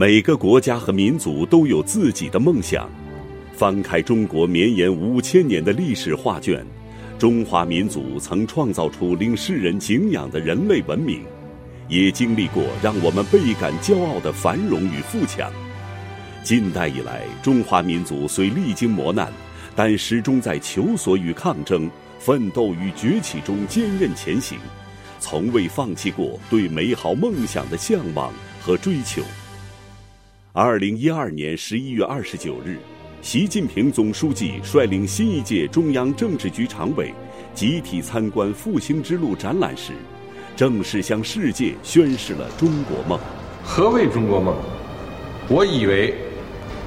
每个国家和民族都有自己的梦想。翻开中国绵延五千年的历史画卷，中华民族曾创造出令世人敬仰的人类文明，也经历过让我们倍感骄傲的繁荣与富强。近代以来，中华民族虽历经磨难，但始终在求索与抗争、奋斗与崛起中坚韧前行，从未放弃过对美好梦想的向往和追求。二零一二年十一月二十九日。习近平总书记率领新一届中央政治局常委集体参观“复兴之路”展览时，正式向世界宣示了中国梦。何谓中国梦？我以为，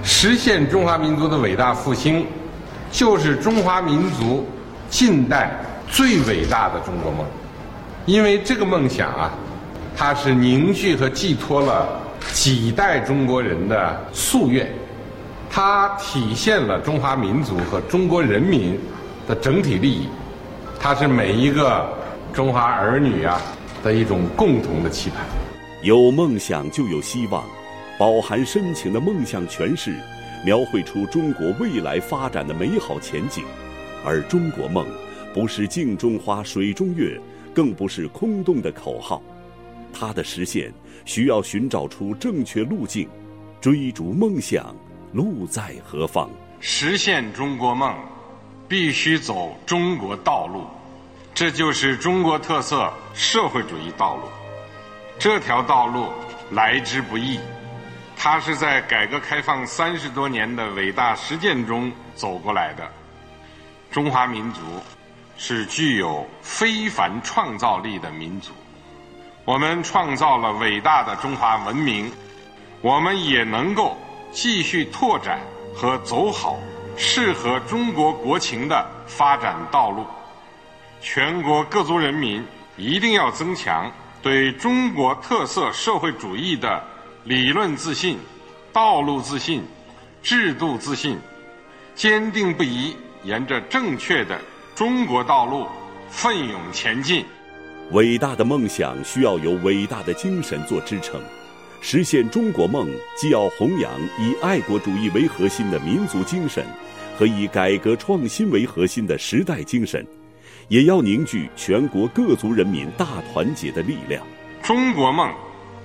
实现中华民族的伟大复兴，就是中华民族近代最伟大的中国梦。因为这个梦想啊，它是凝聚和寄托了几代中国人的夙愿。它体现了中华民族和中国人民的整体利益，它是每一个中华儿女啊的一种共同的期盼。有梦想就有希望，饱含深情的梦想诠释，描绘出中国未来发展的美好前景。而中国梦，不是镜中花水中月，更不是空洞的口号。它的实现需要寻找出正确路径，追逐梦想。路在何方？实现中国梦，必须走中国道路，这就是中国特色社会主义道路。这条道路来之不易，它是在改革开放三十多年的伟大实践中走过来的。中华民族是具有非凡创造力的民族，我们创造了伟大的中华文明，我们也能够。继续拓展和走好适合中国国情的发展道路。全国各族人民一定要增强对中国特色社会主义的理论自信、道路自信、制度自信，坚定不移沿着正确的中国道路奋勇前进。伟大的梦想需要有伟大的精神做支撑。实现中国梦，既要弘扬以爱国主义为核心的民族精神，和以改革创新为核心的时代精神，也要凝聚全国各族人民大团结的力量。中国梦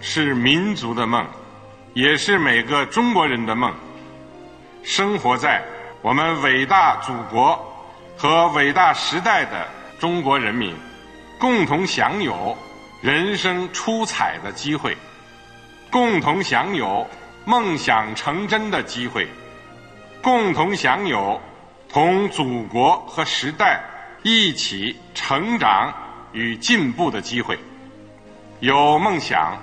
是民族的梦，也是每个中国人的梦。生活在我们伟大祖国和伟大时代的中国人民，共同享有人生出彩的机会。共同享有梦想成真的机会，共同享有同祖国和时代一起成长与进步的机会。有梦想，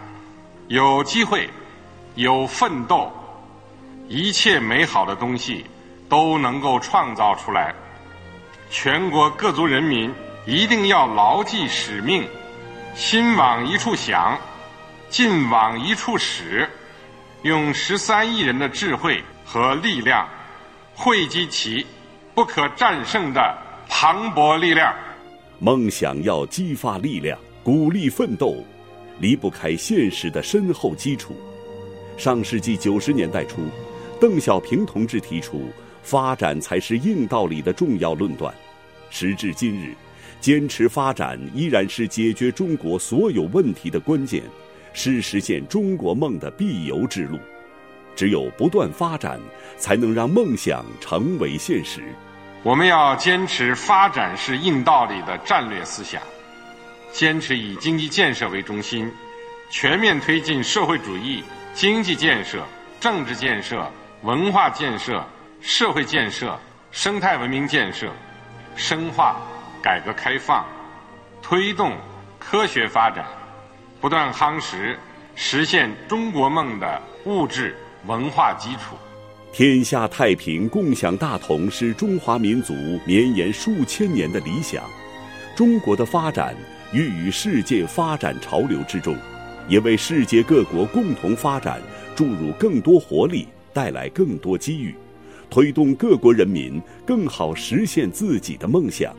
有机会，有奋斗，一切美好的东西都能够创造出来。全国各族人民一定要牢记使命，心往一处想。劲往一处使，用十三亿人的智慧和力量，汇集起不可战胜的磅礴力量。梦想要激发力量，鼓励奋斗，离不开现实的深厚基础。上世纪九十年代初，邓小平同志提出“发展才是硬道理”的重要论断。时至今日，坚持发展依然是解决中国所有问题的关键。是实现中国梦的必由之路，只有不断发展，才能让梦想成为现实。我们要坚持发展是硬道理的战略思想，坚持以经济建设为中心，全面推进社会主义经济建设、政治建设、文化建设、社会建设、生态文明建设，深化改革开放，推动科学发展。不断夯实实现中国梦的物质文化基础，天下太平、共享大同是中华民族绵延数千年的理想。中国的发展寓于世界发展潮流之中，也为世界各国共同发展注入更多活力，带来更多机遇，推动各国人民更好实现自己的梦想。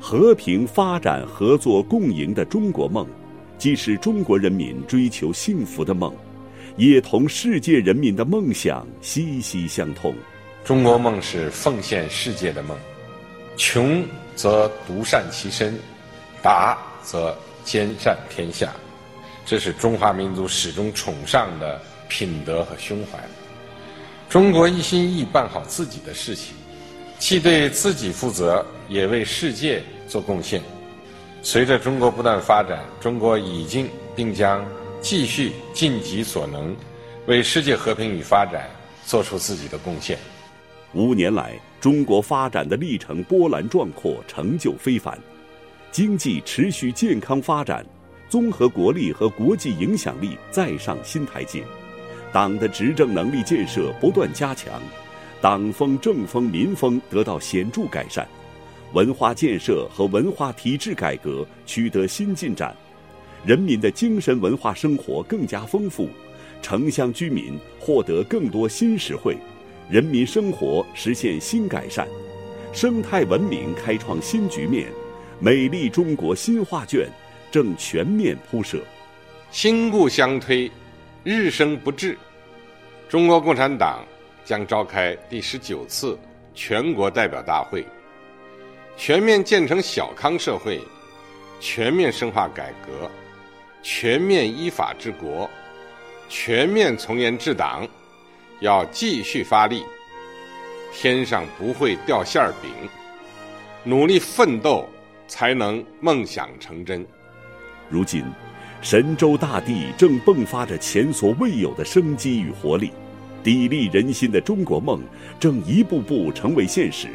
和平发展、合作共赢的中国梦。既是中国人民追求幸福的梦，也同世界人民的梦想息息相通。中国梦是奉献世界的梦，穷则独善其身，达则兼善天下，这是中华民族始终崇尚的品德和胸怀。中国一心一意办好自己的事情，既对自己负责，也为世界做贡献。随着中国不断发展，中国已经并将继续尽己所能，为世界和平与发展做出自己的贡献。五年来，中国发展的历程波澜壮阔，成就非凡，经济持续健康发展，综合国力和国际影响力再上新台阶，党的执政能力建设不断加强，党风政风民风得到显著改善。文化建设和文化体制改革取得新进展，人民的精神文化生活更加丰富，城乡居民获得更多新实惠，人民生活实现新改善，生态文明开创新局面，美丽中国新画卷正全面铺设。新故相推，日生不至。中国共产党将召开第十九次全国代表大会。全面建成小康社会，全面深化改革，全面依法治国，全面从严治党，要继续发力。天上不会掉馅儿饼，努力奋斗，才能梦想成真。如今，神州大地正迸发着前所未有的生机与活力，砥砺人心的中国梦正一步步成为现实。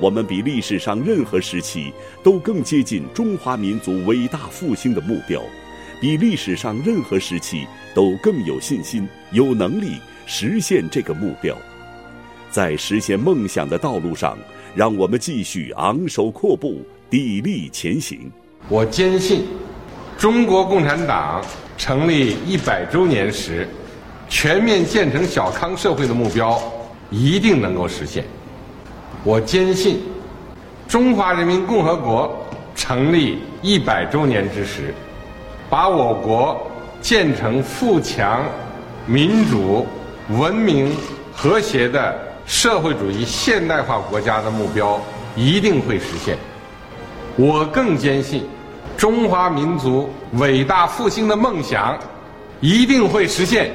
我们比历史上任何时期都更接近中华民族伟大复兴的目标，比历史上任何时期都更有信心、有能力实现这个目标。在实现梦想的道路上，让我们继续昂首阔步、砥砺前行。我坚信，中国共产党成立一百周年时，全面建成小康社会的目标一定能够实现。我坚信，中华人民共和国成立一百周年之时，把我国建成富强、民主、文明、和谐的社会主义现代化国家的目标一定会实现。我更坚信，中华民族伟大复兴的梦想一定会实现。